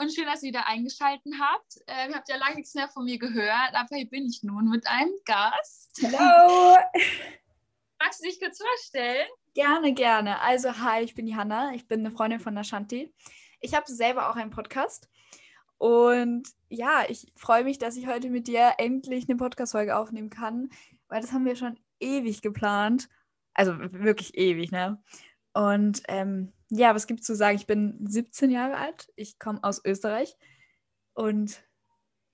und schön, dass ihr wieder eingeschaltet habt. Äh, ihr habt ja lange nichts mehr von mir gehört, aber hier bin ich nun mit einem Gast. Hallo! Magst du dich kurz vorstellen? Gerne, gerne. Also, hi, ich bin die Hanna. Ich bin eine Freundin von Nashanti. Ich habe selber auch einen Podcast. Und ja, ich freue mich, dass ich heute mit dir endlich eine Podcast-Folge aufnehmen kann, weil das haben wir schon ewig geplant. Also wirklich ewig, ne? Und ähm, ja, was gibt es zu sagen? Ich bin 17 Jahre alt. Ich komme aus Österreich. Und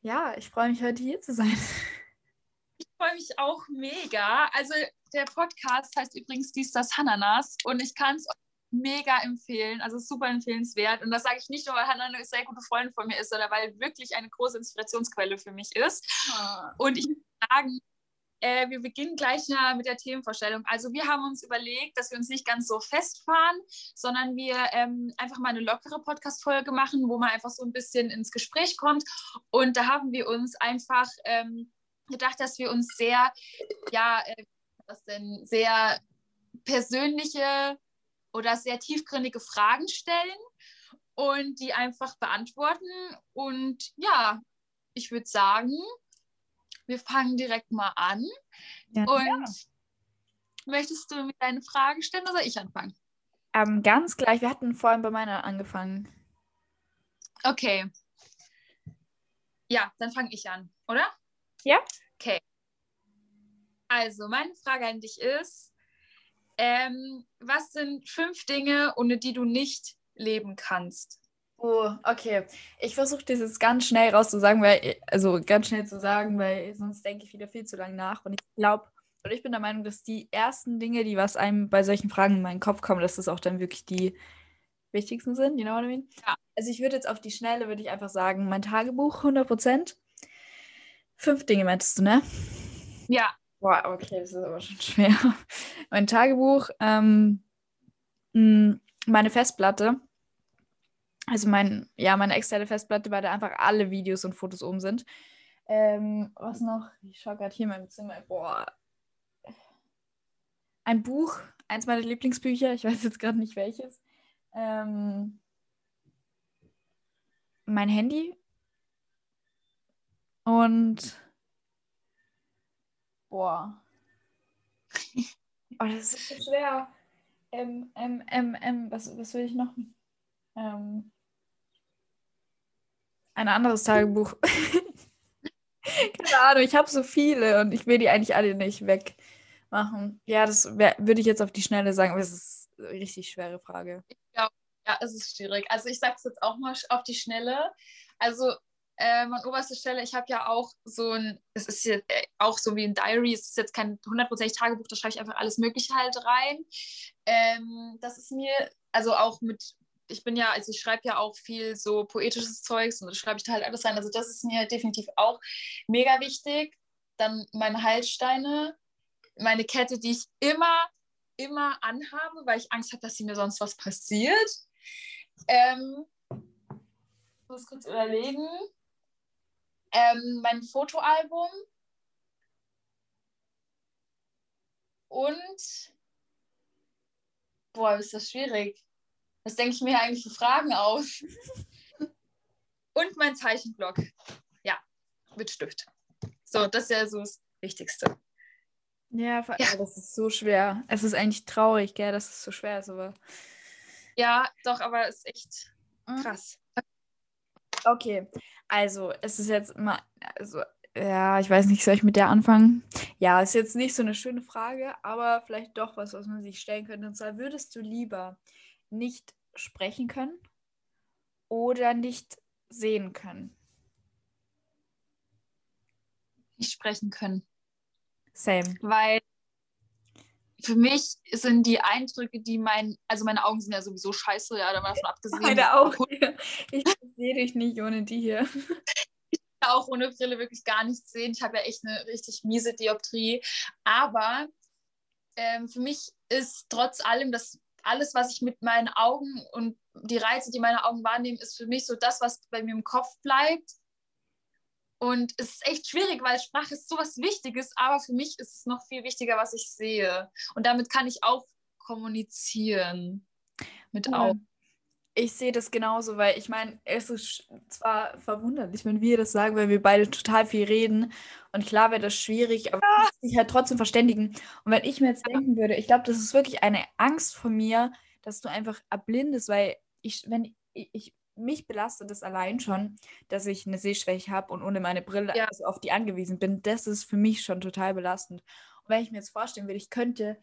ja, ich freue mich heute hier zu sein. Ich freue mich auch mega. Also der Podcast heißt übrigens Dies, das Hananas. Und ich kann es mega empfehlen. Also super empfehlenswert. Und das sage ich nicht nur, weil Hannah eine sehr gute Freundin von mir ist, sondern weil wirklich eine große Inspirationsquelle für mich ist. Oh. Und ich muss sagen, äh, wir beginnen gleich mit der Themenvorstellung. Also wir haben uns überlegt, dass wir uns nicht ganz so festfahren, sondern wir ähm, einfach mal eine lockere Podcast-Folge machen, wo man einfach so ein bisschen ins Gespräch kommt. Und da haben wir uns einfach ähm, gedacht, dass wir uns sehr, ja, äh, was denn, sehr persönliche oder sehr tiefgründige Fragen stellen und die einfach beantworten. Und ja, ich würde sagen, wir fangen direkt mal an. Ja, und ja. möchtest du mir deine Frage stellen oder soll ich anfangen? Ähm, ganz gleich, wir hatten vorhin bei meiner angefangen. Okay. Ja, dann fange ich an, oder? Ja. Okay. Also, meine Frage an dich ist, ähm, was sind fünf Dinge, ohne die du nicht leben kannst? Oh, okay. Ich versuche das jetzt ganz schnell rauszusagen, weil, also ganz schnell zu sagen, weil sonst denke ich wieder viel zu lange nach. Und ich glaube, oder ich bin der Meinung, dass die ersten Dinge, die was einem bei solchen Fragen in meinen Kopf kommen, dass das auch dann wirklich die wichtigsten sind, you know what I mean? Ja. Also ich würde jetzt auf die Schnelle, würde ich einfach sagen, mein Tagebuch 100 Prozent. Fünf Dinge meintest du, ne? Ja. Boah, okay, das ist aber schon schwer. mein Tagebuch, ähm, meine Festplatte also mein, ja, meine externe Festplatte, bei der einfach alle Videos und Fotos oben sind. Ähm, was noch? Ich schaue gerade hier in meinem Zimmer. Boah. Ein Buch, eins meiner Lieblingsbücher, ich weiß jetzt gerade nicht welches. Ähm, mein Handy. Und boah. Oh, das ist so schwer. Ähm, ähm, ähm, ähm, was, was will ich noch? Ähm, ein anderes Tagebuch. Keine Ahnung, ich habe so viele und ich will die eigentlich alle nicht wegmachen. Ja, das würde ich jetzt auf die Schnelle sagen, aber es ist eine richtig schwere Frage. Ja, ja, es ist schwierig. Also ich sage es jetzt auch mal auf die Schnelle. Also ähm, an oberster Stelle, ich habe ja auch so ein, es ist jetzt äh, auch so wie ein Diary, es ist jetzt kein hundertprozentig Tagebuch, da schreibe ich einfach alles Mögliche halt rein. Ähm, das ist mir, also auch mit ich bin ja, also ich schreibe ja auch viel so poetisches Zeugs und das schreibe ich da halt alles rein. Also das ist mir definitiv auch mega wichtig. Dann meine Halssteine, meine Kette, die ich immer, immer anhabe, weil ich Angst habe, dass sie mir sonst was passiert. Ähm, ich muss kurz überlegen. Ähm, mein Fotoalbum. Und boah, ist das schwierig. Was denke ich mir eigentlich für Fragen aus? Und mein Zeichenblock. Ja, mit Stift. So, das ist ja so das Wichtigste. Ja, ja, das ist so schwer. Es ist eigentlich traurig, gell, dass es so schwer ist, aber. Ja, doch, aber es ist echt mhm. krass. Okay, also es ist jetzt mal, also ja, ich weiß nicht, soll ich mit der anfangen? Ja, ist jetzt nicht so eine schöne Frage, aber vielleicht doch was, was man sich stellen könnte. Und zwar würdest du lieber nicht sprechen können oder nicht sehen können? Nicht sprechen können. Same. Weil für mich sind die Eindrücke, die mein, also meine Augen sind ja sowieso scheiße, ja, da mal davon abgesehen. Meine auch. Ich sehe dich nicht ohne die hier. Ich kann auch ohne Brille wirklich gar nichts sehen. Ich habe ja echt eine richtig miese Dioptrie. Aber ähm, für mich ist trotz allem das alles, was ich mit meinen Augen und die Reize, die meine Augen wahrnehmen, ist für mich so das, was bei mir im Kopf bleibt. Und es ist echt schwierig, weil Sprache ist so was Wichtiges, aber für mich ist es noch viel wichtiger, was ich sehe. Und damit kann ich auch kommunizieren mit Augen. Ich sehe das genauso, weil ich meine, es ist zwar verwunderlich, wenn wir das sagen, weil wir beide total viel reden. Und klar wäre das schwierig, aber ja. sich halt trotzdem verständigen. Und wenn ich mir jetzt denken würde, ich glaube, das ist wirklich eine Angst von mir, dass du einfach erblindest, weil ich, wenn ich, ich mich belastet es allein schon, dass ich eine Sehschwäche habe und ohne meine Brille ja. also auf die angewiesen bin. Das ist für mich schon total belastend. Und wenn ich mir jetzt vorstellen würde, ich könnte,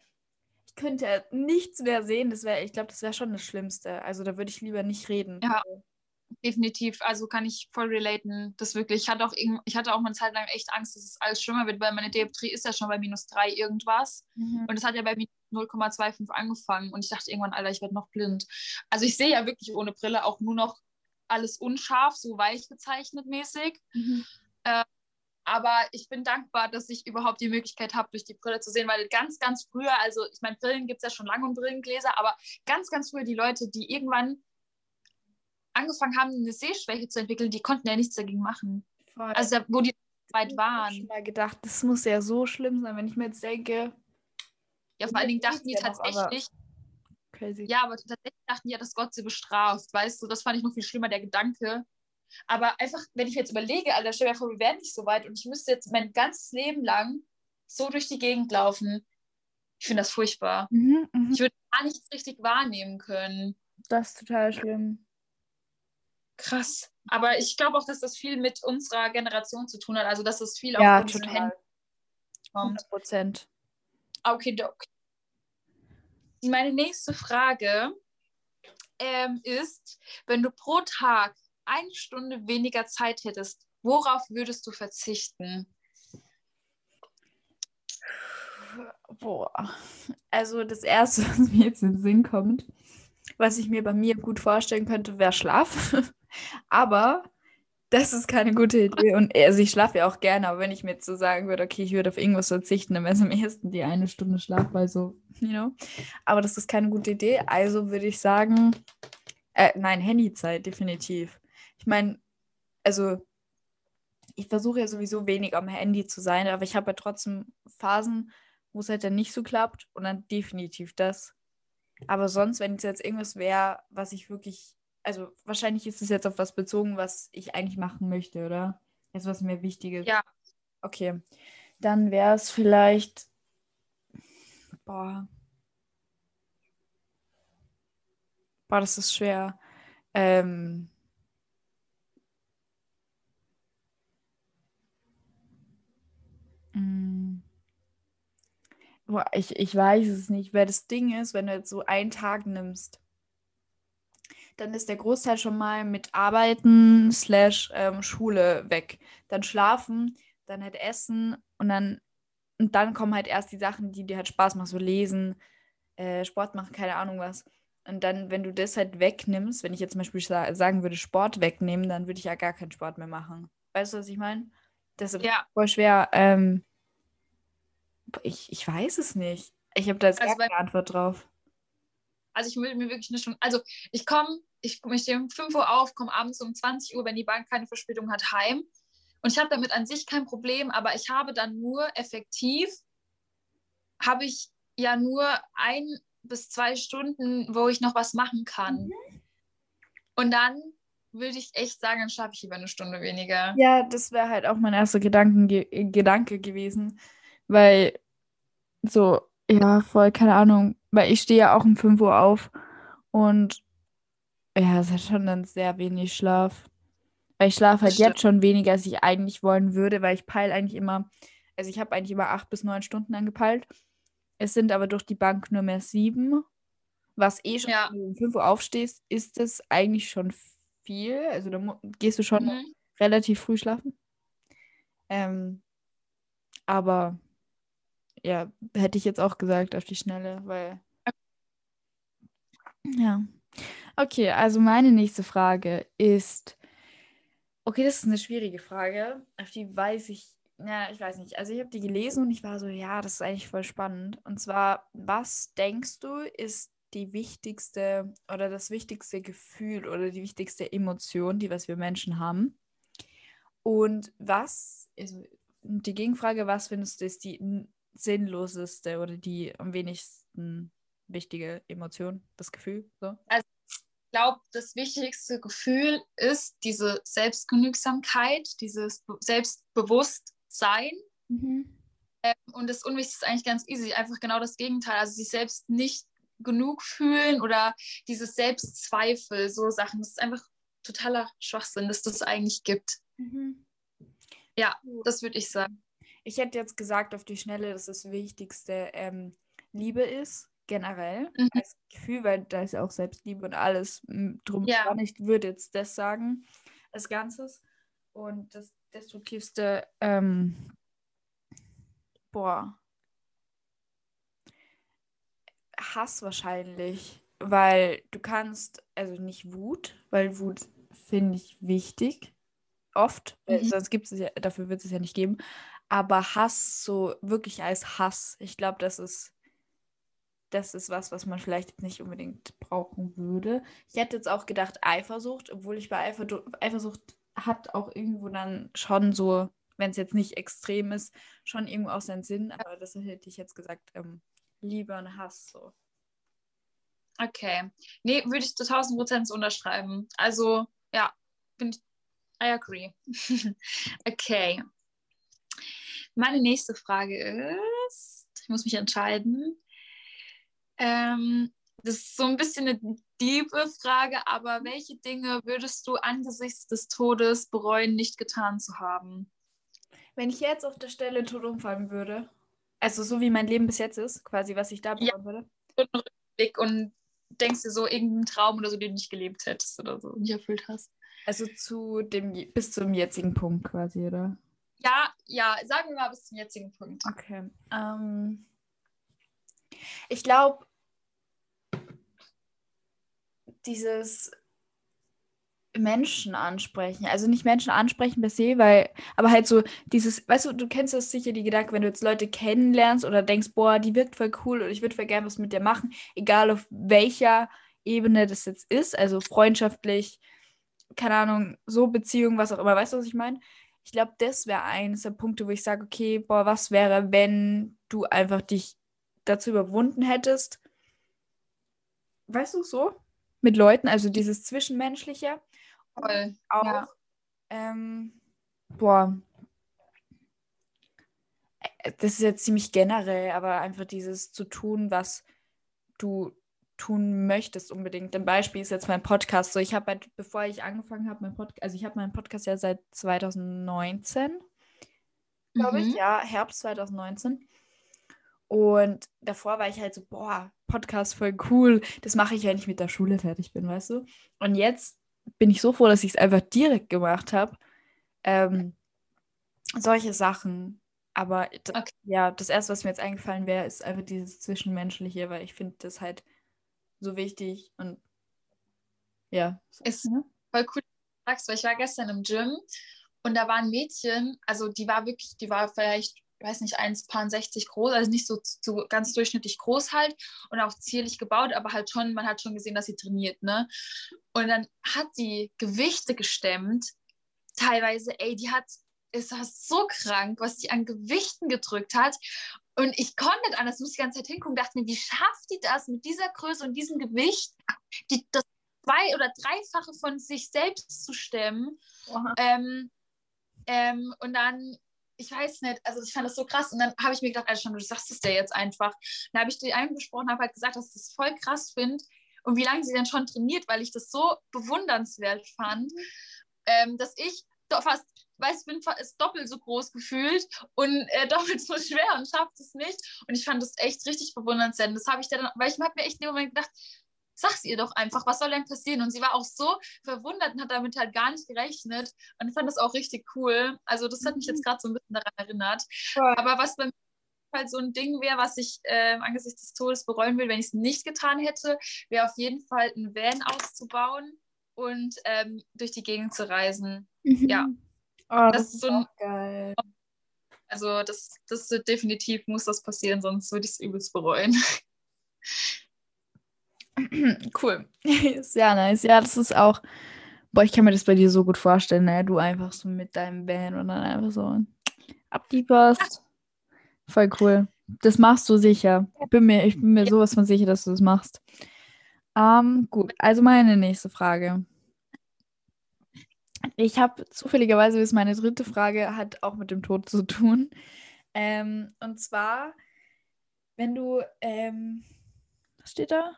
ich könnte nichts mehr sehen, das wäre, ich glaube, das wäre schon das Schlimmste. Also da würde ich lieber nicht reden. Ja. Definitiv, also kann ich voll relaten. Das wirklich, ich hatte auch ich hatte auch eine Zeit lang echt Angst, dass es alles schlimmer wird, weil meine Dioptrie ist ja schon bei minus drei irgendwas. Mhm. Und es hat ja bei minus 0,25 angefangen und ich dachte irgendwann, Alter, ich werde noch blind. Also ich sehe ja wirklich ohne Brille auch nur noch alles unscharf, so weich gezeichnet mäßig. Mhm. Äh, aber ich bin dankbar, dass ich überhaupt die Möglichkeit habe, durch die Brille zu sehen, weil ganz, ganz früher, also ich meine, Brillen gibt es ja schon lange und Brillengläser, aber ganz, ganz früher die Leute, die irgendwann angefangen haben, eine Sehschwäche zu entwickeln, die konnten ja nichts dagegen machen. Voll. Also wo die weit waren. Ich habe mal gedacht, das muss ja so schlimm sein, wenn ich mir jetzt denke, ja, vor allen Dingen dachten die tatsächlich. Crazy. Ja, aber tatsächlich dachten die ja, dass Gott sie bestraft. Weißt du, das fand ich noch viel schlimmer, der Gedanke. Aber einfach, wenn ich jetzt überlege, Alter, stell dir vor, wir wären nicht so weit und ich müsste jetzt mein ganzes Leben lang so durch die Gegend laufen. Ich finde das furchtbar. Mhm, mh. Ich würde gar nichts richtig wahrnehmen können. Das ist total schlimm. Krass. Aber ich glaube auch, dass das viel mit unserer Generation zu tun hat. Also, dass das viel ja, auch von total. Händen kommt. 100 Prozent. Okay, Doc. Meine nächste Frage ähm, ist, wenn du pro Tag eine Stunde weniger Zeit hättest, worauf würdest du verzichten? Boah. Also das Erste, was mir jetzt in den Sinn kommt, was ich mir bei mir gut vorstellen könnte, wäre Schlaf. Aber das ist keine gute Idee. Und also ich schlafe ja auch gerne, aber wenn ich mir jetzt so sagen würde, okay, ich würde auf irgendwas verzichten, dann wäre es am ehesten die eine Stunde Schlaf, weil so, you know. Aber das ist keine gute Idee. Also würde ich sagen, äh, nein, Handyzeit, definitiv. Ich meine, also ich versuche ja sowieso wenig am Handy zu sein, aber ich habe ja trotzdem Phasen, wo es halt dann nicht so klappt und dann definitiv das. Aber sonst, wenn es jetzt irgendwas wäre, was ich wirklich also wahrscheinlich ist es jetzt auf was bezogen, was ich eigentlich machen möchte, oder? Jetzt was mir wichtig ist. Ja. Okay. Dann wäre es vielleicht. Boah. Boah, das ist schwer. Ähm. Mm. Ich, ich weiß es nicht, weil das Ding ist, wenn du jetzt so einen Tag nimmst dann ist der Großteil schon mal mit Arbeiten slash ähm, Schule weg. Dann schlafen, dann halt essen und dann, und dann kommen halt erst die Sachen, die dir halt Spaß machen, so lesen, äh, Sport machen, keine Ahnung was. Und dann, wenn du das halt wegnimmst, wenn ich jetzt zum Beispiel sagen würde, Sport wegnehmen, dann würde ich ja gar keinen Sport mehr machen. Weißt du, was ich meine? Das ist ja. voll schwer. Ähm, ich, ich weiß es nicht. Ich habe da jetzt also gar keine Antwort drauf. Also ich will mir wirklich nicht schon. Also ich komme ich, ich stehe um 5 Uhr auf, komme abends um 20 Uhr, wenn die Bank keine Verspätung hat, heim. Und ich habe damit an sich kein Problem, aber ich habe dann nur effektiv, habe ich ja nur ein bis zwei Stunden, wo ich noch was machen kann. Mhm. Und dann würde ich echt sagen, dann schlafe ich lieber eine Stunde weniger. Ja, das wäre halt auch mein erster Gedanke, Gedanke gewesen, weil so, ja, voll, keine Ahnung, weil ich stehe ja auch um 5 Uhr auf und ja, es hat schon dann sehr wenig Schlaf. Weil ich schlafe halt jetzt schon weniger, als ich eigentlich wollen würde, weil ich peile eigentlich immer, also ich habe eigentlich immer acht bis neun Stunden angepeilt. Es sind aber durch die Bank nur mehr sieben. Was eh schon, ja. wenn du um 5 Uhr aufstehst, ist es eigentlich schon viel. Also da gehst du schon mhm. relativ früh schlafen. Ähm, aber ja, hätte ich jetzt auch gesagt auf die Schnelle, weil. Ja. Okay, also meine nächste Frage ist, okay, das ist eine schwierige Frage, auf die weiß ich, ja, ich weiß nicht. Also ich habe die gelesen und ich war so, ja, das ist eigentlich voll spannend. Und zwar, was denkst du, ist die wichtigste oder das wichtigste Gefühl oder die wichtigste Emotion, die was wir Menschen haben? Und was, also die Gegenfrage, was findest du ist die sinnloseste oder die am wenigsten wichtige Emotion, das Gefühl? So? Also glaube, das wichtigste Gefühl ist diese Selbstgenügsamkeit, dieses Selbstbewusstsein. Mhm. Ähm, und das Unwichtigste ist eigentlich ganz easy, einfach genau das Gegenteil. Also sich selbst nicht genug fühlen oder dieses Selbstzweifel, so Sachen. Das ist einfach totaler Schwachsinn, dass das eigentlich gibt. Mhm. Ja, das würde ich sagen. Ich hätte jetzt gesagt auf die Schnelle, dass das Wichtigste ähm, Liebe ist, generell, mhm. als Gefühl, weil da ist ja auch Selbstliebe und alles drum ja. dran. Ich würde jetzt das sagen, als Ganzes. Und das Destruktivste, ähm, boah, Hass wahrscheinlich, weil du kannst, also nicht Wut, weil Wut finde ich wichtig, oft, mhm. sonst gibt es ja, dafür wird es ja nicht geben, aber Hass so wirklich als Hass, ich glaube, das ist das ist was, was man vielleicht nicht unbedingt brauchen würde. Ich hätte jetzt auch gedacht Eifersucht, obwohl ich bei Eifersucht, Eifersucht hat auch irgendwo dann schon so, wenn es jetzt nicht extrem ist, schon irgendwo auch seinen Sinn. Aber das hätte ich jetzt gesagt, ähm, Liebe und Hass so. Okay. Nee, würde ich zu 1000 Prozent unterschreiben. Also, ja, bin ich, I agree. okay. Meine nächste Frage ist, ich muss mich entscheiden. Ähm, das ist so ein bisschen eine diebe Frage, aber welche Dinge würdest du angesichts des Todes bereuen, nicht getan zu haben? Wenn ich jetzt auf der Stelle tot umfallen würde, also so wie mein Leben bis jetzt ist, quasi, was ich da bereuen ja. würde. Und Rückblick und denkst dir so irgendeinen Traum oder so, den du nicht gelebt hättest oder so, nicht erfüllt hast. Also zu dem, bis zum jetzigen Punkt quasi, oder? Ja, ja, sagen wir mal bis zum jetzigen Punkt. Okay. Ähm, ich glaube, dieses Menschen ansprechen. Also nicht Menschen ansprechen per se, weil, aber halt so dieses, weißt du, du kennst das sicher, die Gedanken, wenn du jetzt Leute kennenlernst oder denkst, boah, die wirkt voll cool und ich würde voll gerne was mit dir machen, egal auf welcher Ebene das jetzt ist, also freundschaftlich, keine Ahnung, so Beziehung, was auch immer, weißt du, was ich meine? Ich glaube, das wäre eines der Punkte, wo ich sage, okay, boah, was wäre, wenn du einfach dich dazu überwunden hättest, weißt du, so? mit Leuten, also dieses Zwischenmenschliche. Voll. Auch, ja. ähm, boah, äh, das ist jetzt ziemlich generell, aber einfach dieses zu tun, was du tun möchtest unbedingt. Ein Beispiel ist jetzt mein Podcast. So, ich habe halt, bevor ich angefangen habe, mein Podcast, also ich habe meinen Podcast ja seit 2019, glaube mhm. ich, ja, Herbst 2019. Und davor war ich halt so, boah, Podcast voll cool. Das mache ich, wenn ich mit der Schule fertig bin, weißt du? Und jetzt bin ich so froh, dass ich es einfach direkt gemacht habe. Ähm, solche Sachen. Aber okay. ja, das erste, was mir jetzt eingefallen wäre, ist einfach dieses Zwischenmenschliche, weil ich finde das halt so wichtig und ja. Ist ne? voll cool, weil ich war gestern im Gym und da war ein Mädchen, also die war wirklich, die war vielleicht ich weiß nicht, 1,60 groß, also nicht so, so ganz durchschnittlich groß halt und auch zierlich gebaut, aber halt schon, man hat schon gesehen, dass sie trainiert, ne? Und dann hat die Gewichte gestemmt, teilweise, ey, die hat, ist das so krank, was die an Gewichten gedrückt hat. Und ich konnte nicht anders, muss die ganze Zeit hingucken, dachte mir, wie schafft die das mit dieser Größe und diesem Gewicht, die, das zwei- oder dreifache von sich selbst zu stemmen? Ähm, ähm, und dann ich weiß nicht, also ich fand das so krass. Und dann habe ich mir gedacht, also schon, du sagst es dir jetzt einfach. Dann habe ich dir angesprochen, habe halt gesagt, dass ich das voll krass finde und wie lange sie denn schon trainiert, weil ich das so bewundernswert fand, mhm. ähm, dass ich fast, weiß, bin ist doppelt so groß gefühlt und äh, doppelt so schwer und schafft es nicht. Und ich fand das echt richtig bewundernswert. Das habe ich dann, weil ich habe mir echt in dem Moment gedacht, sag's ihr doch einfach, was soll denn passieren? Und sie war auch so verwundert und hat damit halt gar nicht gerechnet und fand das auch richtig cool. Also das hat mich jetzt mhm. gerade so ein bisschen daran erinnert. Cool. Aber was bei mir halt so ein Ding wäre, was ich äh, angesichts des Todes bereuen will, wenn ich es nicht getan hätte, wäre auf jeden Fall ein Van auszubauen und ähm, durch die Gegend zu reisen. Mhm. Ja. Oh, das, das, ist so ein, geil. Also das, das definitiv muss das passieren, sonst würde ich es übelst bereuen. Cool. Sehr nice. Ja, das ist auch. Boah, ich kann mir das bei dir so gut vorstellen, ne? Du einfach so mit deinem Band und dann einfach so ab die Post. Voll cool. Das machst du sicher. Ich bin mir, ich bin mir sowas von sicher, dass du das machst. Ähm, gut, also meine nächste Frage. Ich habe zufälligerweise, ist meine dritte Frage, hat auch mit dem Tod zu tun. Ähm, und zwar, wenn du, ähm, was steht da?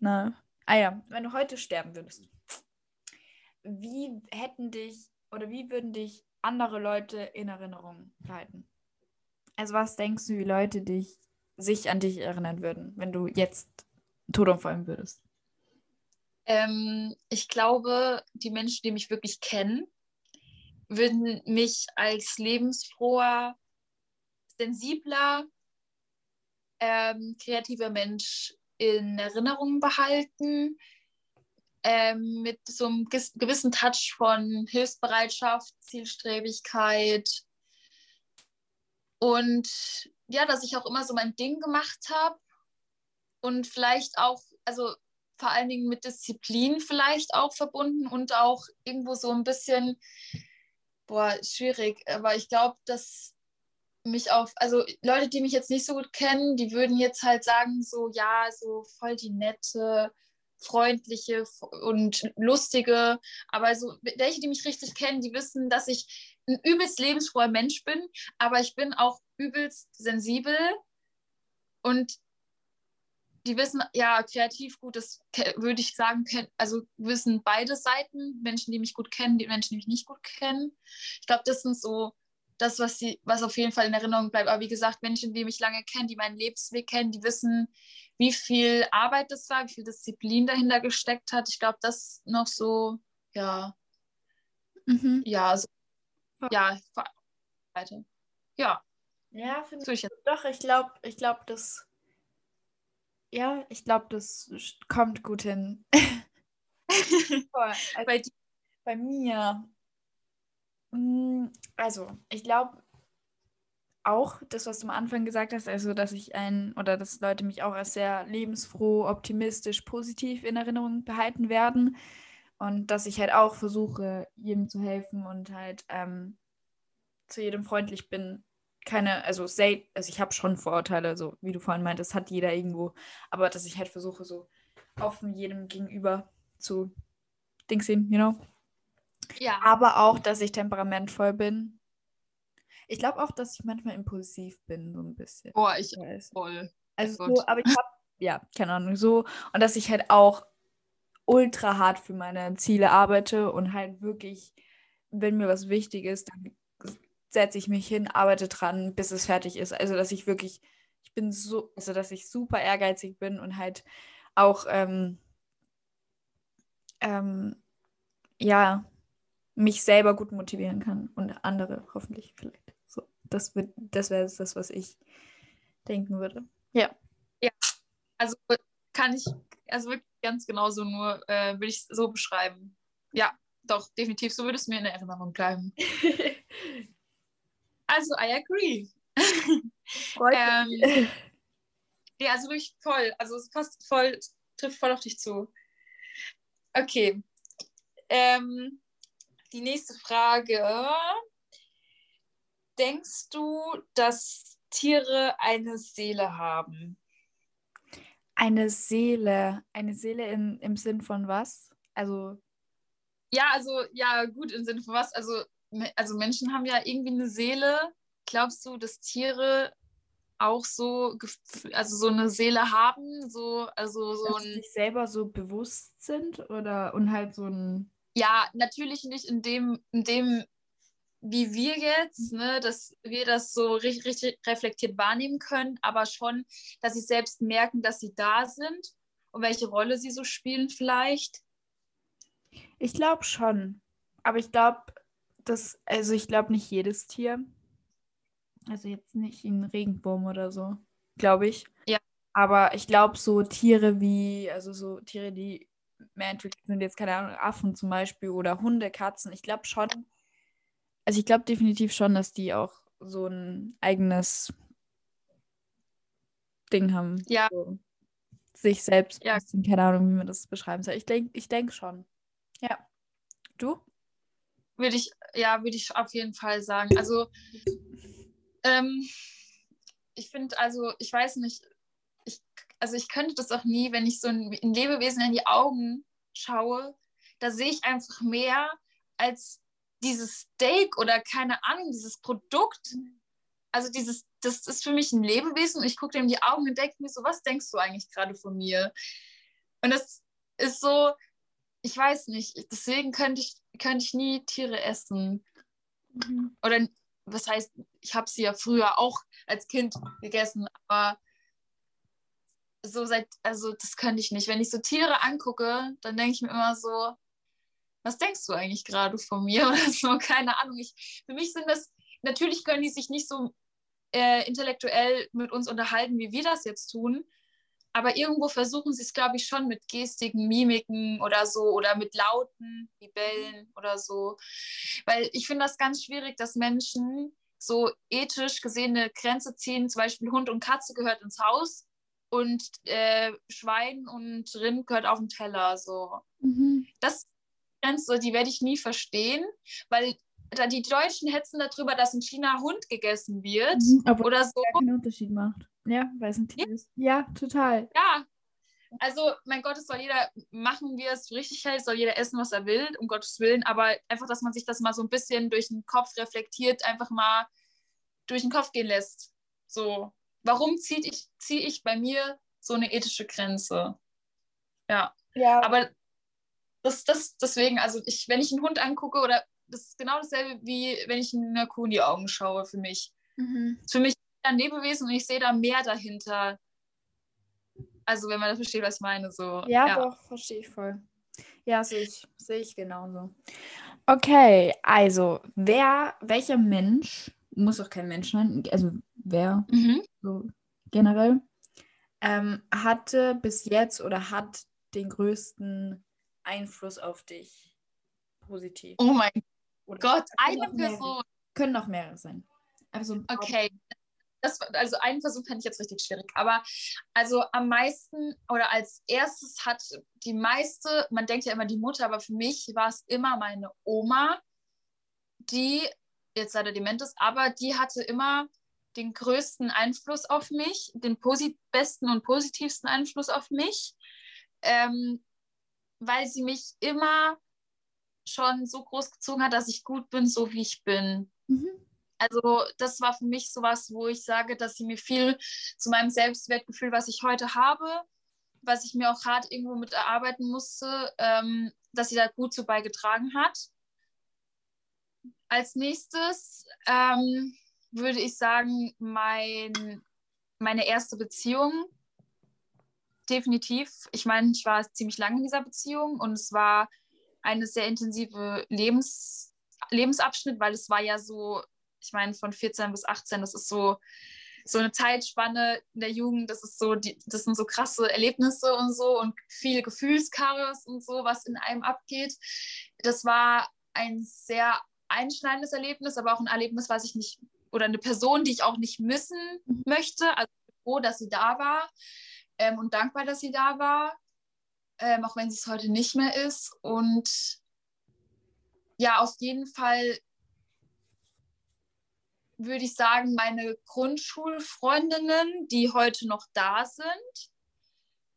Na, ah ja, wenn du heute sterben würdest, wie hätten dich oder wie würden dich andere Leute in Erinnerung behalten? Also was denkst du, wie Leute dich, sich an dich erinnern würden, wenn du jetzt tot umfallen würdest? Ähm, ich glaube, die Menschen, die mich wirklich kennen, würden mich als lebensfroher, sensibler, ähm, kreativer Mensch in Erinnerung behalten, ähm, mit so einem gewissen Touch von Hilfsbereitschaft, Zielstrebigkeit und ja, dass ich auch immer so mein Ding gemacht habe und vielleicht auch, also vor allen Dingen mit Disziplin vielleicht auch verbunden und auch irgendwo so ein bisschen, boah, schwierig, aber ich glaube, dass mich auf, also Leute, die mich jetzt nicht so gut kennen, die würden jetzt halt sagen, so, ja, so voll die nette, freundliche und lustige, aber so welche, die mich richtig kennen, die wissen, dass ich ein übelst lebensfroher Mensch bin, aber ich bin auch übelst sensibel und die wissen, ja, kreativ gut, das würde ich sagen, also wissen beide Seiten, Menschen, die mich gut kennen, die Menschen, die mich nicht gut kennen. Ich glaube, das sind so das, was, sie, was auf jeden Fall in Erinnerung bleibt. Aber wie gesagt, Menschen, die mich lange kennen, die meinen Lebensweg kennen, die wissen, wie viel Arbeit das war, wie viel Disziplin dahinter gesteckt hat. Ich glaube, das noch so, ja, mhm. ja, so, ja, weiter. Ja. Ja, finde ich. Doch, ich glaube, ich glaube, das ja, ich glaube, das kommt gut hin. also, bei, bei mir. Mm, also, ich glaube auch das, was du am Anfang gesagt hast, also dass ich ein oder dass Leute mich auch als sehr lebensfroh, optimistisch, positiv in Erinnerung behalten werden. Und dass ich halt auch versuche, jedem zu helfen und halt ähm, zu jedem freundlich bin, keine, also say, also ich habe schon Vorurteile, so wie du vorhin meintest, hat jeder irgendwo, aber dass ich halt versuche, so offen jedem gegenüber zu Dings sehen, you know? Ja. Aber auch, dass ich temperamentvoll bin. Ich glaube auch, dass ich manchmal impulsiv bin, so ein bisschen. Boah, ich weiß. voll. Also so, aber ich habe, ja, keine Ahnung, so. Und dass ich halt auch ultra hart für meine Ziele arbeite und halt wirklich, wenn mir was wichtig ist, dann setze ich mich hin, arbeite dran, bis es fertig ist. Also, dass ich wirklich, ich bin so, also, dass ich super ehrgeizig bin und halt auch, ähm, ähm, ja, mich selber gut motivieren kann und andere hoffentlich vielleicht. So, das, das wäre das, was ich denken würde. Ja. Ja, also kann ich, also wirklich ganz genauso nur, äh, würde ich so beschreiben. Ja, doch, definitiv, so würde es mir in Erinnerung bleiben. Also, I agree. ähm, ja, also wirklich voll. Also, es passt voll, trifft voll auf dich zu. Okay. Ähm, die nächste Frage. Denkst du, dass Tiere eine Seele haben? Eine Seele. Eine Seele in, im Sinn von was? Also. Ja, also, ja, gut, im Sinn von was? Also, also Menschen haben ja irgendwie eine Seele. Glaubst du, dass Tiere auch so, also so eine Seele haben, so, also so dass ein. sich selber so bewusst sind oder und halt so ein. Ja, natürlich nicht in dem, in dem, wie wir jetzt, ne, dass wir das so richtig, richtig reflektiert wahrnehmen können, aber schon, dass sie selbst merken, dass sie da sind und welche Rolle sie so spielen vielleicht. Ich glaube schon. Aber ich glaube, das, also ich glaube nicht jedes Tier. Also jetzt nicht ein Regenwurm oder so, glaube ich. Ja. Aber ich glaube, so Tiere wie, also so Tiere, die mehr entwickelt sind, jetzt keine Ahnung, Affen zum Beispiel oder Hunde, Katzen, ich glaube schon, also ich glaube definitiv schon, dass die auch so ein eigenes Ding haben. Ja. So sich selbst, ja. keine Ahnung, wie man das beschreiben soll. Ich denke ich denk schon. Ja. Du? Würde ich, ja, würde ich auf jeden Fall sagen. Also, ähm, ich finde, also, ich weiß nicht, ich, also ich könnte das auch nie, wenn ich so ein, ein Lebewesen in die Augen schaue, da sehe ich einfach mehr als dieses Steak oder keine Ahnung, dieses Produkt. Also dieses, das ist für mich ein Lebewesen und ich gucke dem in die Augen und denke mir so, was denkst du eigentlich gerade von mir? Und das ist so, ich weiß nicht, deswegen könnte ich, könnte ich nie Tiere essen. Mhm. Oder was heißt, ich habe sie ja früher auch als Kind gegessen, aber so seit, also das könnte ich nicht. Wenn ich so Tiere angucke, dann denke ich mir immer so, was denkst du eigentlich gerade von mir oder so? Keine Ahnung. Ich, für mich sind das, natürlich können die sich nicht so äh, intellektuell mit uns unterhalten, wie wir das jetzt tun. Aber irgendwo versuchen sie es, glaube ich, schon mit Gestiken, Mimiken oder so oder mit Lauten, wie Bellen oder so. Weil ich finde das ganz schwierig, dass Menschen so ethisch gesehen eine Grenze ziehen. Zum Beispiel Hund und Katze gehört ins Haus und äh, Schwein und Rind gehört auf den Teller. So. Mhm. Das Grenze, die werde ich nie verstehen, weil da die Deutschen hetzen darüber, dass in China Hund gegessen wird mhm, oder so. keinen Unterschied macht. Ja, weil es ein Tier ja. ist. Ja, total. Ja. Also, mein Gott, es soll jeder machen, wie er es richtig hält, soll jeder essen, was er will, um Gottes Willen, aber einfach, dass man sich das mal so ein bisschen durch den Kopf reflektiert, einfach mal durch den Kopf gehen lässt. So, warum ziehe ich, zieh ich bei mir so eine ethische Grenze? Ja. ja. Aber das, das, deswegen, also ich, wenn ich einen Hund angucke, oder das ist genau dasselbe, wie wenn ich einer Kuh in die Augen schaue für mich. Mhm. Für mich ein Lebewesen und ich sehe da mehr dahinter. Also wenn man das versteht, was ich meine. So. Ja, ja. doch, verstehe ich voll. Ja, sehe ich, sehe ich genauso. Okay, also wer, welcher Mensch, muss auch kein Mensch sein, also wer mhm. so generell, ähm, hatte bis jetzt oder hat den größten Einfluss auf dich positiv? Oh mein oder Gott, eine Person. Können noch mehrere sein. Also okay, das, also einen Versuch fände ich jetzt richtig schwierig. Aber also am meisten oder als erstes hat die meiste, man denkt ja immer die Mutter, aber für mich war es immer meine Oma, die jetzt leider dement ist, aber die hatte immer den größten Einfluss auf mich, den besten und positivsten Einfluss auf mich, ähm, weil sie mich immer schon so groß gezogen hat, dass ich gut bin, so wie ich bin. Mhm. Also das war für mich sowas, wo ich sage, dass sie mir viel zu meinem Selbstwertgefühl, was ich heute habe, was ich mir auch hart irgendwo mit erarbeiten musste, ähm, dass sie da gut zu beigetragen hat. Als nächstes ähm, würde ich sagen, mein, meine erste Beziehung. Definitiv. Ich meine, ich war ziemlich lange in dieser Beziehung und es war eine sehr intensive Lebens, Lebensabschnitt, weil es war ja so ich meine, von 14 bis 18, das ist so, so eine Zeitspanne in der Jugend, das ist so, die, das sind so krasse Erlebnisse und so und viel Gefühlschaos und so, was in einem abgeht. Das war ein sehr einschneidendes Erlebnis, aber auch ein Erlebnis, was ich nicht, oder eine Person, die ich auch nicht missen mhm. möchte. Also froh, dass sie da war ähm, und dankbar, dass sie da war, ähm, auch wenn sie es heute nicht mehr ist. Und ja, auf jeden Fall würde ich sagen, meine Grundschulfreundinnen, die heute noch da sind.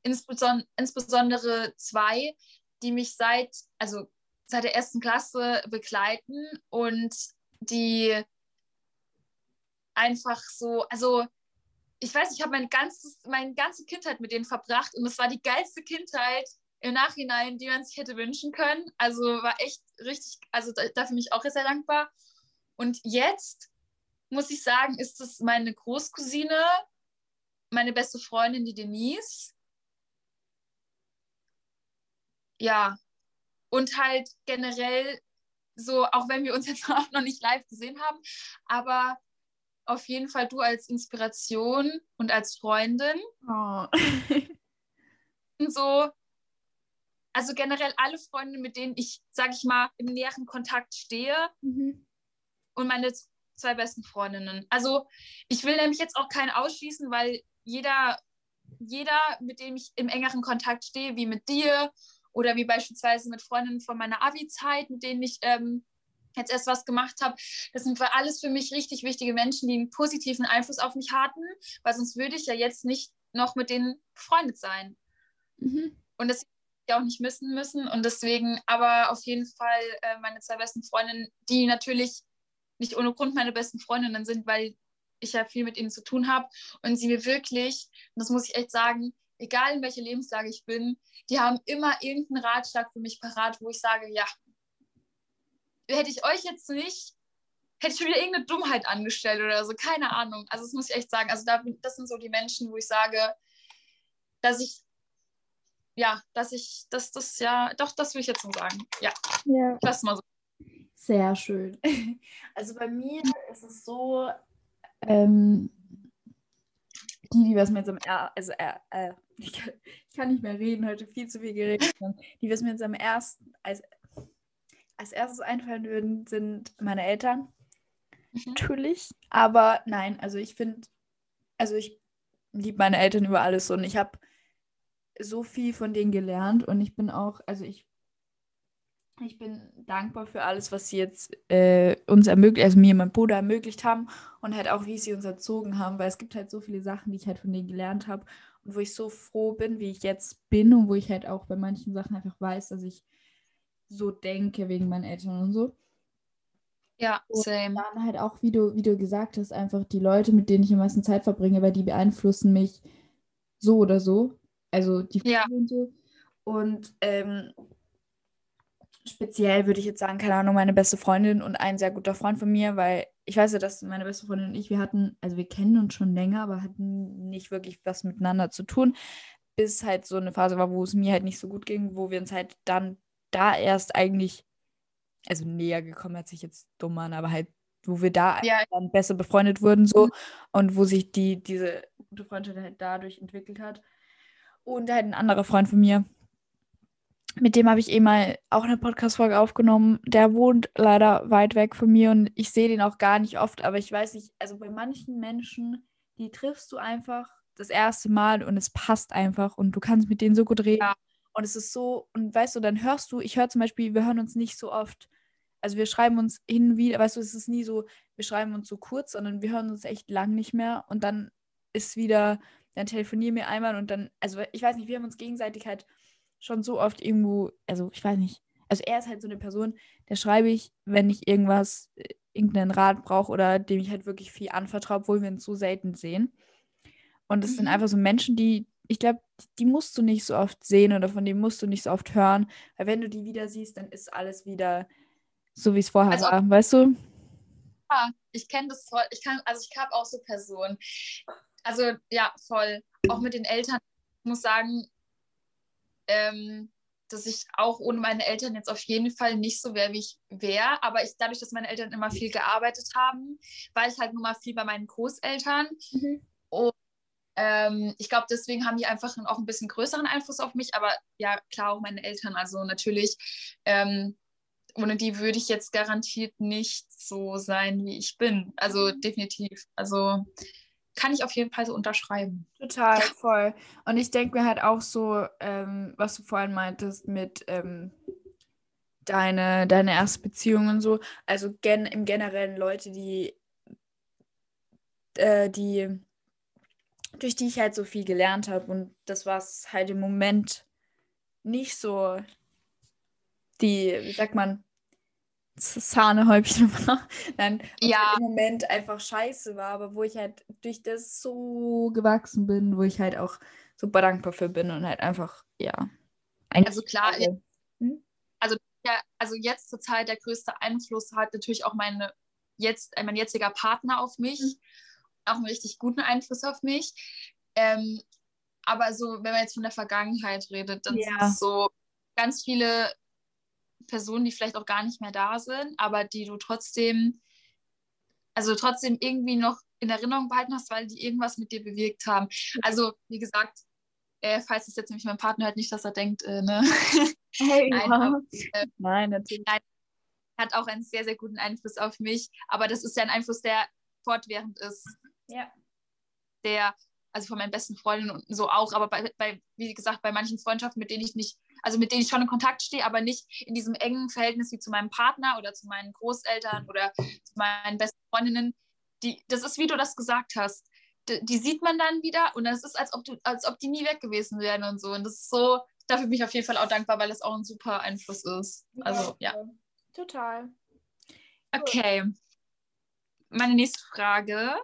Insbesondere, insbesondere zwei, die mich seit, also seit der ersten Klasse begleiten und die einfach so, also ich weiß, ich habe mein meine ganze Kindheit mit denen verbracht und es war die geilste Kindheit im Nachhinein, die man sich hätte wünschen können. Also war echt richtig, also dafür bin ich auch sehr dankbar. Und jetzt muss ich sagen, ist es meine Großcousine, meine beste Freundin, die Denise. Ja, und halt generell so, auch wenn wir uns jetzt auch noch nicht live gesehen haben, aber auf jeden Fall du als Inspiration und als Freundin. Oh. und so, also generell alle Freunde, mit denen ich, sag ich mal, im näheren Kontakt stehe. Mhm. Und meine zwei besten Freundinnen. Also ich will nämlich jetzt auch keinen ausschließen, weil jeder, jeder, mit dem ich im engeren Kontakt stehe, wie mit dir oder wie beispielsweise mit Freundinnen von meiner Abi-Zeit, mit denen ich ähm, jetzt erst was gemacht habe, das sind alles für mich richtig wichtige Menschen, die einen positiven Einfluss auf mich hatten, weil sonst würde ich ja jetzt nicht noch mit denen befreundet sein. Mhm. Und das auch nicht missen müssen. Und deswegen, aber auf jeden Fall äh, meine zwei besten Freundinnen, die natürlich nicht ohne Grund meine besten Freundinnen sind, weil ich ja viel mit ihnen zu tun habe und sie mir wirklich, das muss ich echt sagen, egal in welcher Lebenslage ich bin, die haben immer irgendeinen Ratschlag für mich parat, wo ich sage, ja, hätte ich euch jetzt nicht, hätte ich schon wieder irgendeine Dummheit angestellt oder so, keine Ahnung. Also das muss ich echt sagen. Also da, das sind so die Menschen, wo ich sage, dass ich ja, dass ich, dass das ja, doch, das will ich jetzt so sagen. Ja, ja. das mal so. Sehr schön. Also bei mir ist es so, ähm, die, die was mir jetzt am also äh, äh, ich, kann, ich, kann, nicht mehr reden, heute viel zu viel geredet, die was mir jetzt am ersten, als, als erstes einfallen würden, sind meine Eltern. Mhm. Natürlich. Aber nein, also ich finde, also ich liebe meine Eltern über alles und ich habe so viel von denen gelernt und ich bin auch, also ich, ich bin dankbar für alles, was sie jetzt äh, uns ermöglicht, also mir und mein Bruder ermöglicht haben und halt auch, wie sie uns erzogen haben, weil es gibt halt so viele Sachen, die ich halt von denen gelernt habe und wo ich so froh bin, wie ich jetzt bin und wo ich halt auch bei manchen Sachen einfach weiß, dass ich so denke wegen meinen Eltern und so. Ja, same. Und dann halt auch, wie du, wie du gesagt hast, einfach die Leute, mit denen ich am meisten Zeit verbringe, weil die beeinflussen mich so oder so. Also die ja. und so. Und ähm, speziell würde ich jetzt sagen, keine Ahnung, meine beste Freundin und ein sehr guter Freund von mir, weil ich weiß ja, dass meine beste Freundin und ich, wir hatten, also wir kennen uns schon länger, aber hatten nicht wirklich was miteinander zu tun, bis halt so eine Phase war, wo es mir halt nicht so gut ging, wo wir uns halt dann da erst eigentlich, also näher gekommen, hat sich jetzt dumm an, aber halt, wo wir da ja. dann besser befreundet wurden so mhm. und wo sich die, diese gute Freundschaft halt dadurch entwickelt hat. Und halt ein anderer Freund von mir, mit dem habe ich eh mal auch eine Podcast-Folge aufgenommen. Der wohnt leider weit weg von mir und ich sehe den auch gar nicht oft, aber ich weiß nicht, also bei manchen Menschen, die triffst du einfach das erste Mal und es passt einfach und du kannst mit denen so gut reden. Ja. Und es ist so, und weißt du, dann hörst du, ich höre zum Beispiel, wir hören uns nicht so oft, also wir schreiben uns hin und wieder, weißt du, es ist nie so, wir schreiben uns so kurz, sondern wir hören uns echt lang nicht mehr und dann ist wieder, dann telefonieren wir einmal und dann, also ich weiß nicht, wir haben uns gegenseitig halt schon so oft irgendwo, also ich weiß nicht, also er ist halt so eine Person, der schreibe ich, wenn ich irgendwas, äh, irgendeinen Rat brauche oder dem ich halt wirklich viel anvertraue, obwohl wir uns so selten sehen. Und es mhm. sind einfach so Menschen, die, ich glaube, die musst du nicht so oft sehen oder von denen musst du nicht so oft hören, weil wenn du die wieder siehst, dann ist alles wieder so, wie es vorher also, war, weißt du? Ja, ich kenne das voll. Ich kann, also ich habe auch so Personen, also ja, voll. Auch mit den Eltern. Ich muss sagen, ähm, dass ich auch ohne meine Eltern jetzt auf jeden Fall nicht so wäre, wie ich wäre. Aber ich, dadurch, dass meine Eltern immer viel gearbeitet haben, war ich halt nur mal viel bei meinen Großeltern. Mhm. Und ähm, ich glaube, deswegen haben die einfach auch ein bisschen größeren Einfluss auf mich. Aber ja, klar, auch meine Eltern. Also natürlich, ähm, ohne die würde ich jetzt garantiert nicht so sein, wie ich bin. Also mhm. definitiv. Also kann ich auf jeden Fall so unterschreiben. Total, voll. Und ich denke mir halt auch so, ähm, was du vorhin meintest mit ähm, deine, deine erste Beziehung und so. Also gen im Generellen Leute, die, äh, die, durch die ich halt so viel gelernt habe. Und das war es halt im Moment nicht so die, wie sagt man, Sahnehäubchen war. Nein, ja. im Moment einfach scheiße war, aber wo ich halt durch das so gewachsen bin, wo ich halt auch super dankbar für bin und halt einfach, ja. Also klar, hm? also, ja, also jetzt zur Zeit der größte Einfluss hat natürlich auch meine jetzt, äh, mein jetziger Partner auf mich, mhm. auch einen richtig guten Einfluss auf mich. Ähm, aber so, wenn man jetzt von der Vergangenheit redet, dann ja. sind es so ganz viele Personen, die vielleicht auch gar nicht mehr da sind, aber die du trotzdem, also trotzdem irgendwie noch in Erinnerung behalten hast, weil die irgendwas mit dir bewirkt haben. Also, wie gesagt, äh, falls es jetzt nämlich mein Partner hört, nicht, dass er denkt, äh, ne? Hey, nein, aber, äh, nein, natürlich. Nein, hat auch einen sehr, sehr guten Einfluss auf mich, aber das ist ja ein Einfluss, der fortwährend ist. Ja. Der, also von meinen besten Freunden und so auch, aber bei, bei, wie gesagt, bei manchen Freundschaften, mit denen ich nicht also mit denen ich schon in Kontakt stehe, aber nicht in diesem engen Verhältnis wie zu meinem Partner oder zu meinen Großeltern oder zu meinen besten Freundinnen. Die, das ist, wie du das gesagt hast. die sieht man dann wieder und es ist, als ob, du, als ob die nie weg gewesen wären und so. Und das ist so, dafür bin ich auf jeden Fall auch dankbar, weil das auch ein super Einfluss ist. Also, ja. Total. Okay. Meine nächste Frage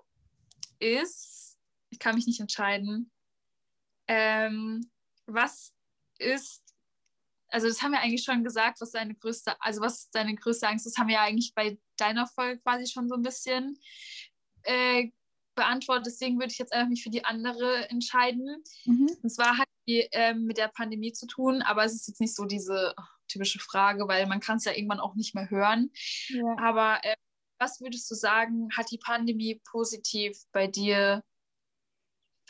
ist, ich kann mich nicht entscheiden. Ähm, was ist, also das haben wir eigentlich schon gesagt, was deine größte, also was deine größte Angst ist, haben wir ja eigentlich bei deiner Folge quasi schon so ein bisschen äh, beantwortet. Deswegen würde ich jetzt einfach mich für die andere entscheiden. Mhm. Und zwar hat die äh, mit der Pandemie zu tun, aber es ist jetzt nicht so diese oh, typische Frage, weil man kann es ja irgendwann auch nicht mehr hören. Ja. Aber äh, was würdest du sagen, hat die Pandemie positiv bei dir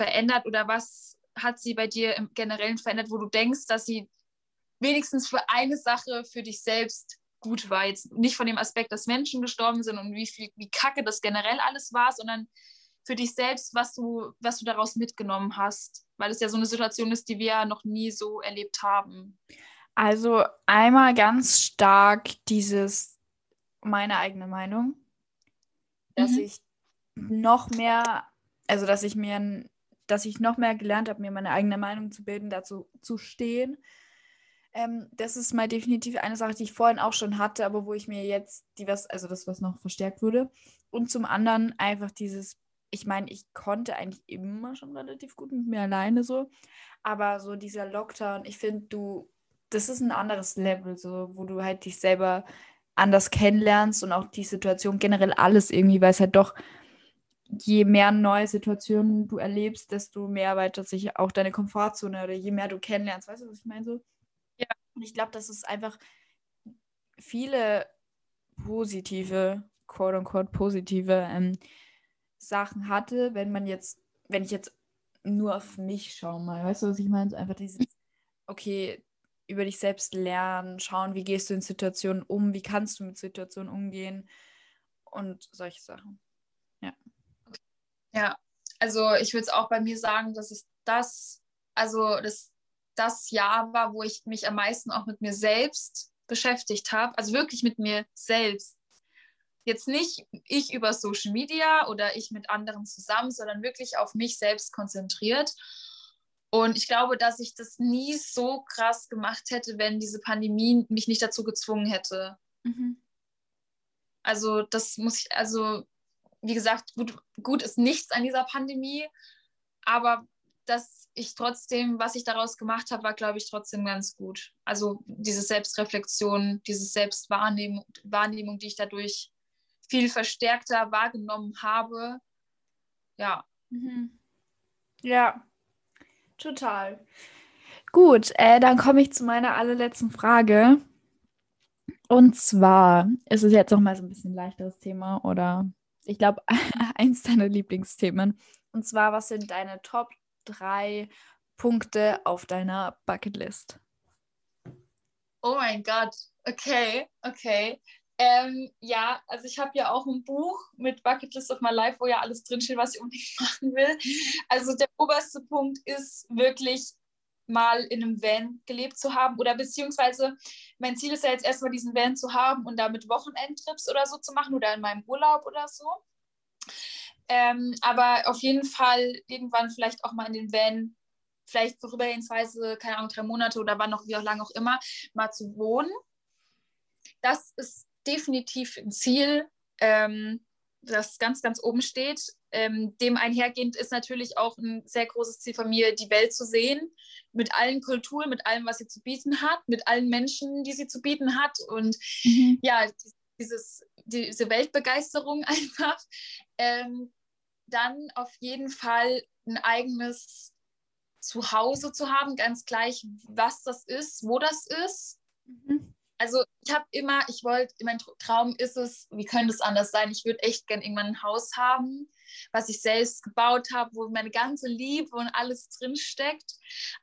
verändert oder was hat sie bei dir im Generellen verändert, wo du denkst, dass sie wenigstens für eine Sache für dich selbst gut war? Jetzt nicht von dem Aspekt, dass Menschen gestorben sind und wie viel, wie kacke das generell alles war, sondern für dich selbst, was du, was du daraus mitgenommen hast, weil es ja so eine Situation ist, die wir ja noch nie so erlebt haben. Also einmal ganz stark dieses meine eigene Meinung, dass mhm. ich noch mehr, also dass ich mir, dass ich noch mehr gelernt habe, mir meine eigene Meinung zu bilden, dazu zu stehen. Ähm, das ist mal definitiv eine Sache, die ich vorhin auch schon hatte, aber wo ich mir jetzt die was, also das, was noch verstärkt wurde. Und zum anderen einfach dieses ich meine, ich konnte eigentlich immer schon relativ gut mit mir alleine so, aber so dieser Lockdown, ich finde, du, das ist ein anderes Level, so, wo du halt dich selber anders kennenlernst und auch die Situation generell alles irgendwie, weil es halt doch, je mehr neue Situationen du erlebst, desto mehr erweitert sich auch deine Komfortzone oder je mehr du kennenlernst, weißt du, was ich meine so? Ja. Und ich glaube, dass es einfach viele positive, quote unquote positive ähm, Sachen hatte, wenn man jetzt, wenn ich jetzt nur auf mich schaue mal, weißt du, was ich meine? So einfach dieses, okay, über dich selbst lernen, schauen, wie gehst du in Situationen um, wie kannst du mit Situationen umgehen und solche Sachen. Ja. Also ich würde es auch bei mir sagen, dass es das, also das, das Jahr war, wo ich mich am meisten auch mit mir selbst beschäftigt habe, also wirklich mit mir selbst jetzt nicht ich über Social Media oder ich mit anderen zusammen, sondern wirklich auf mich selbst konzentriert. Und ich glaube, dass ich das nie so krass gemacht hätte, wenn diese Pandemie mich nicht dazu gezwungen hätte. Mhm. Also das muss ich, also wie gesagt, gut, gut ist nichts an dieser Pandemie, aber dass ich trotzdem, was ich daraus gemacht habe, war, glaube ich, trotzdem ganz gut. Also diese Selbstreflexion, diese Selbstwahrnehmung, Wahrnehmung, die ich dadurch viel verstärkter wahrgenommen habe. Ja. Mhm. Ja, total. Gut, äh, dann komme ich zu meiner allerletzten Frage. Und zwar ist es jetzt noch mal so ein bisschen leichteres Thema oder ich glaube eins deiner Lieblingsthemen. Und zwar, was sind deine Top 3 Punkte auf deiner Bucketlist? Oh mein Gott, okay, okay. Ähm, ja, also ich habe ja auch ein Buch mit Bucket List of My Life, wo ja alles drinsteht, was ich unbedingt machen will. Also der oberste Punkt ist wirklich mal in einem Van gelebt zu haben oder beziehungsweise mein Ziel ist ja jetzt erstmal diesen Van zu haben und damit Wochenendtrips oder so zu machen oder in meinem Urlaub oder so. Ähm, aber auf jeden Fall irgendwann vielleicht auch mal in den Van, vielleicht vorübergehensweise, keine Ahnung, drei Monate oder wann noch, wie auch lange auch immer, mal zu wohnen. Das ist definitiv ein Ziel, ähm, das ganz, ganz oben steht. Ähm, dem einhergehend ist natürlich auch ein sehr großes Ziel von mir, die Welt zu sehen, mit allen Kulturen, mit allem, was sie zu bieten hat, mit allen Menschen, die sie zu bieten hat. Und mhm. ja, dieses, diese Weltbegeisterung einfach. Ähm, dann auf jeden Fall ein eigenes Zuhause zu haben, ganz gleich, was das ist, wo das ist. Mhm also ich habe immer, ich wollte, mein Traum ist es, wie könnte es anders sein? Ich würde echt gern irgendwann ein Haus haben, was ich selbst gebaut habe, wo meine ganze Liebe und alles drin steckt.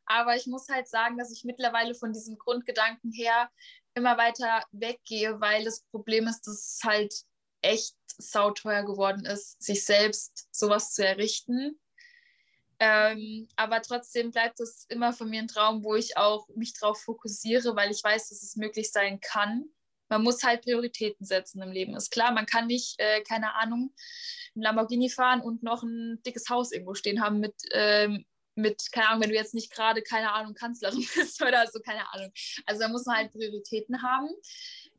Aber ich muss halt sagen, dass ich mittlerweile von diesem Grundgedanken her immer weiter weggehe, weil das Problem ist, dass es halt echt sauteuer geworden ist, sich selbst sowas zu errichten. Ähm, aber trotzdem bleibt es immer von mir ein Traum, wo ich auch mich darauf fokussiere, weil ich weiß, dass es möglich sein kann. man muss halt Prioritäten setzen im Leben. Ist klar, man kann nicht, äh, keine Ahnung, ein Lamborghini fahren und noch ein dickes Haus irgendwo stehen haben mit, ähm, mit, keine Ahnung, wenn du jetzt nicht gerade, keine Ahnung, Kanzlerin bist oder so, keine Ahnung. Also da muss man halt Prioritäten haben,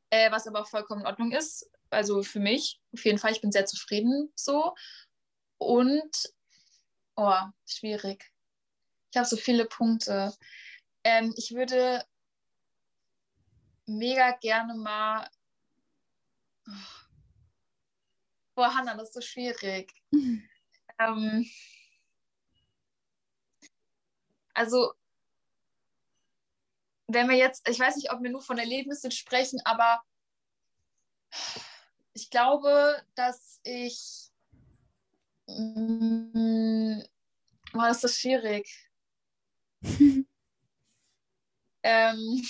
äh, was aber auch vollkommen in Ordnung ist. Also für mich, auf jeden Fall, ich bin sehr zufrieden so. Und, oh, schwierig. Ich habe so viele Punkte. Ähm, ich würde mega gerne mal. Boah, Hannah, das ist so schwierig. ähm, also, wenn wir jetzt, ich weiß nicht, ob wir nur von Erlebnissen sprechen, aber ich glaube, dass ich. Boah, das ist schwierig. ähm,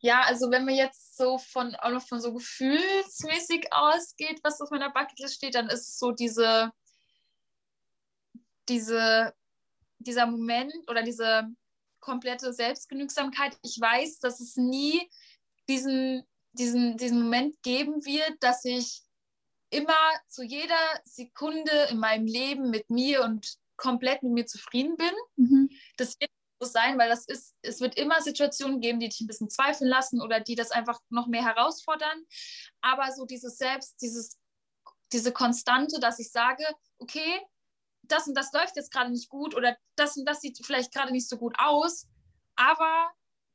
ja, also wenn man jetzt so von auch noch von so gefühlsmäßig ausgeht, was auf meiner Bucketlist steht, dann ist es so diese, diese, dieser Moment oder diese komplette Selbstgenügsamkeit. Ich weiß, dass es nie diesen, diesen, diesen Moment geben wird, dass ich immer zu jeder Sekunde in meinem Leben mit mir und komplett mit mir zufrieden bin. Mhm. Das wird sein, weil das ist, es wird immer Situationen geben, die dich ein bisschen zweifeln lassen oder die das einfach noch mehr herausfordern. Aber so dieses Selbst, dieses, diese Konstante, dass ich sage, okay, das und das läuft jetzt gerade nicht gut oder das und das sieht vielleicht gerade nicht so gut aus, aber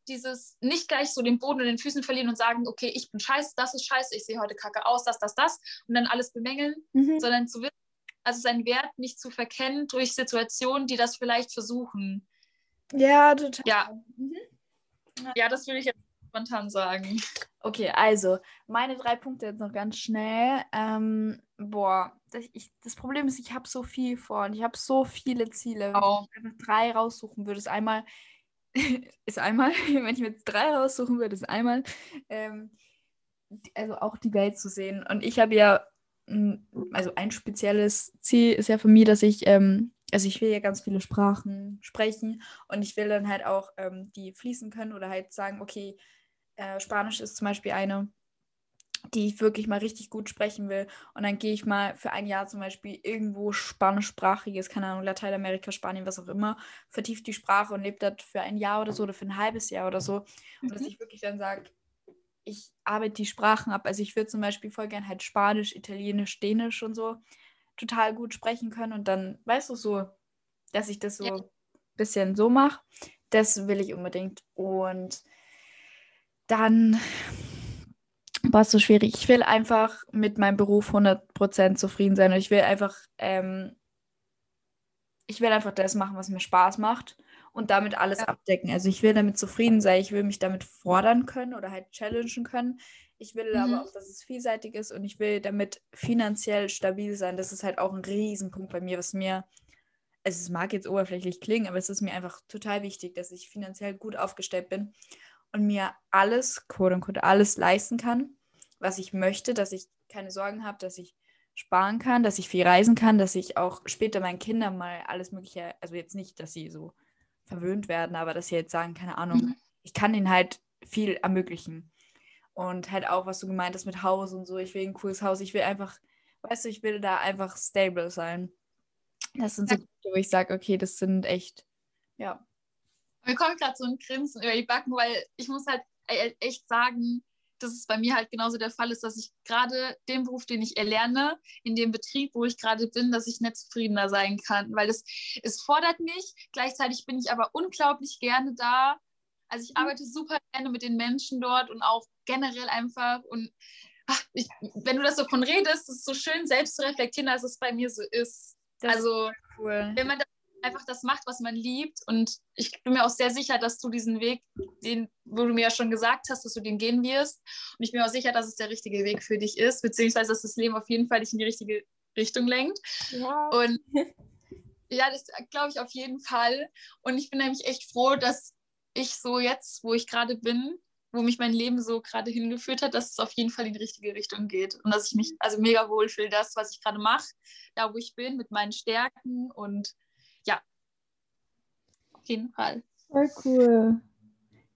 dieses nicht gleich so den Boden in den Füßen verlieren und sagen, okay, ich bin scheiße, das ist scheiße, ich sehe heute kacke aus, das, das, das und dann alles bemängeln, mhm. sondern zu wissen, also seinen Wert nicht zu verkennen durch Situationen, die das vielleicht versuchen. Ja, total. Ja, mhm. ja das würde ich jetzt spontan sagen. Okay, also meine drei Punkte jetzt noch ganz schnell. Ähm, boah, das, ich, das Problem ist, ich habe so viel vor und ich habe so viele Ziele. Oh. Wenn ich einfach drei raussuchen würde, ist einmal, ist einmal, wenn ich mir jetzt drei raussuchen würde, ist einmal, ähm, also auch die Welt zu sehen. Und ich habe ja, also ein spezielles Ziel ist ja für mich, dass ich ähm, also ich will ja ganz viele Sprachen sprechen und ich will dann halt auch ähm, die fließen können oder halt sagen, okay, äh, Spanisch ist zum Beispiel eine, die ich wirklich mal richtig gut sprechen will. Und dann gehe ich mal für ein Jahr zum Beispiel irgendwo spanischsprachiges, keine Ahnung, Lateinamerika, Spanien, was auch immer, vertieft die Sprache und lebt dort für ein Jahr oder so oder für ein halbes Jahr oder so. Und dass mhm. ich wirklich dann sage, ich arbeite die Sprachen ab. Also ich würde zum Beispiel voll gern halt Spanisch, Italienisch, Dänisch und so total gut sprechen können und dann, weißt du, so, dass ich das so ein ja. bisschen so mache. Das will ich unbedingt. Und dann war es so schwierig. Ich will einfach mit meinem Beruf 100% zufrieden sein und ich will einfach, ähm, ich will einfach das machen, was mir Spaß macht und damit alles ja. abdecken. Also ich will damit zufrieden sein, ich will mich damit fordern können oder halt challengen können. Ich will mhm. aber auch, dass es vielseitig ist und ich will damit finanziell stabil sein. Das ist halt auch ein Riesenpunkt bei mir, was mir, also es mag jetzt oberflächlich klingen, aber es ist mir einfach total wichtig, dass ich finanziell gut aufgestellt bin und mir alles, quote unquote, alles leisten kann, was ich möchte, dass ich keine Sorgen habe, dass ich sparen kann, dass ich viel reisen kann, dass ich auch später meinen Kindern mal alles Mögliche, also jetzt nicht, dass sie so verwöhnt werden, aber dass sie jetzt sagen, keine Ahnung, mhm. ich kann ihnen halt viel ermöglichen. Und halt auch, was du gemeint hast mit Haus und so. Ich will ein cooles Haus. Ich will einfach, weißt du, ich will da einfach stable sein. Das sind so Punkte, wo ich sage, okay, das sind echt, ja. Mir kommt gerade so ein Grinsen über die Backen, weil ich muss halt e-, echt sagen, dass es bei mir halt genauso der Fall ist, dass ich gerade den Beruf, den ich erlerne, in dem Betrieb, wo ich gerade bin, dass ich nicht zufriedener sein kann, weil es, es fordert mich. Gleichzeitig bin ich aber unglaublich gerne da. Also ich mhm. arbeite super gerne mit den Menschen dort und auch generell einfach und ach, ich, wenn du das so von redest, ist es so schön selbst zu reflektieren, dass es bei mir so ist. Das also ist cool. wenn man einfach das macht, was man liebt und ich bin mir auch sehr sicher, dass du diesen Weg, den, wo du mir ja schon gesagt hast, dass du den gehen wirst und ich bin mir auch sicher, dass es der richtige Weg für dich ist, beziehungsweise dass das Leben auf jeden Fall dich in die richtige Richtung lenkt. Ja. Und ja, das glaube ich auf jeden Fall. Und ich bin nämlich echt froh, dass ich so jetzt, wo ich gerade bin, wo mich mein Leben so gerade hingeführt hat, dass es auf jeden Fall in die richtige Richtung geht und dass ich mich also mega wohl fühle, das, was ich gerade mache, da wo ich bin, mit meinen Stärken und jeden Fall. Voll cool.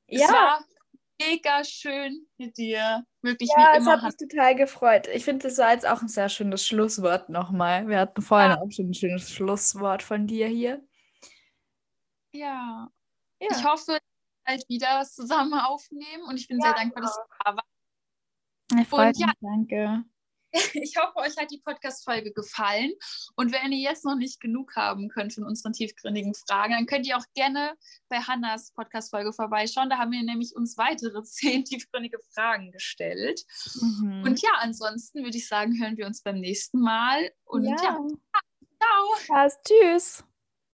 Es ja. war mega schön mit dir. Wirklich Ja, wie es hat mich total gefreut. Ich finde, das war jetzt auch ein sehr schönes Schlusswort nochmal. Wir hatten vorhin Ja. auch schon ein schönes Schlusswort von dir hier. ja. Ja. Ich hoffe, bald wieder was zusammen aufnehmen und ich bin Ja, sehr dankbar, dass du da warst. Ich freue Und ja. mich, danke. Ich hoffe, euch hat die Podcast-Folge gefallen. Und wenn ihr jetzt noch nicht genug haben könnt von unseren tiefgründigen Fragen, dann könnt ihr auch gerne bei Hannas Podcast-Folge vorbeischauen. Da haben wir nämlich uns weitere zehn tiefgründige Fragen gestellt. Mhm. Und ja, ansonsten würde ich sagen, hören wir uns beim nächsten Mal. Und ja, ja. ciao. Passt. Tschüss.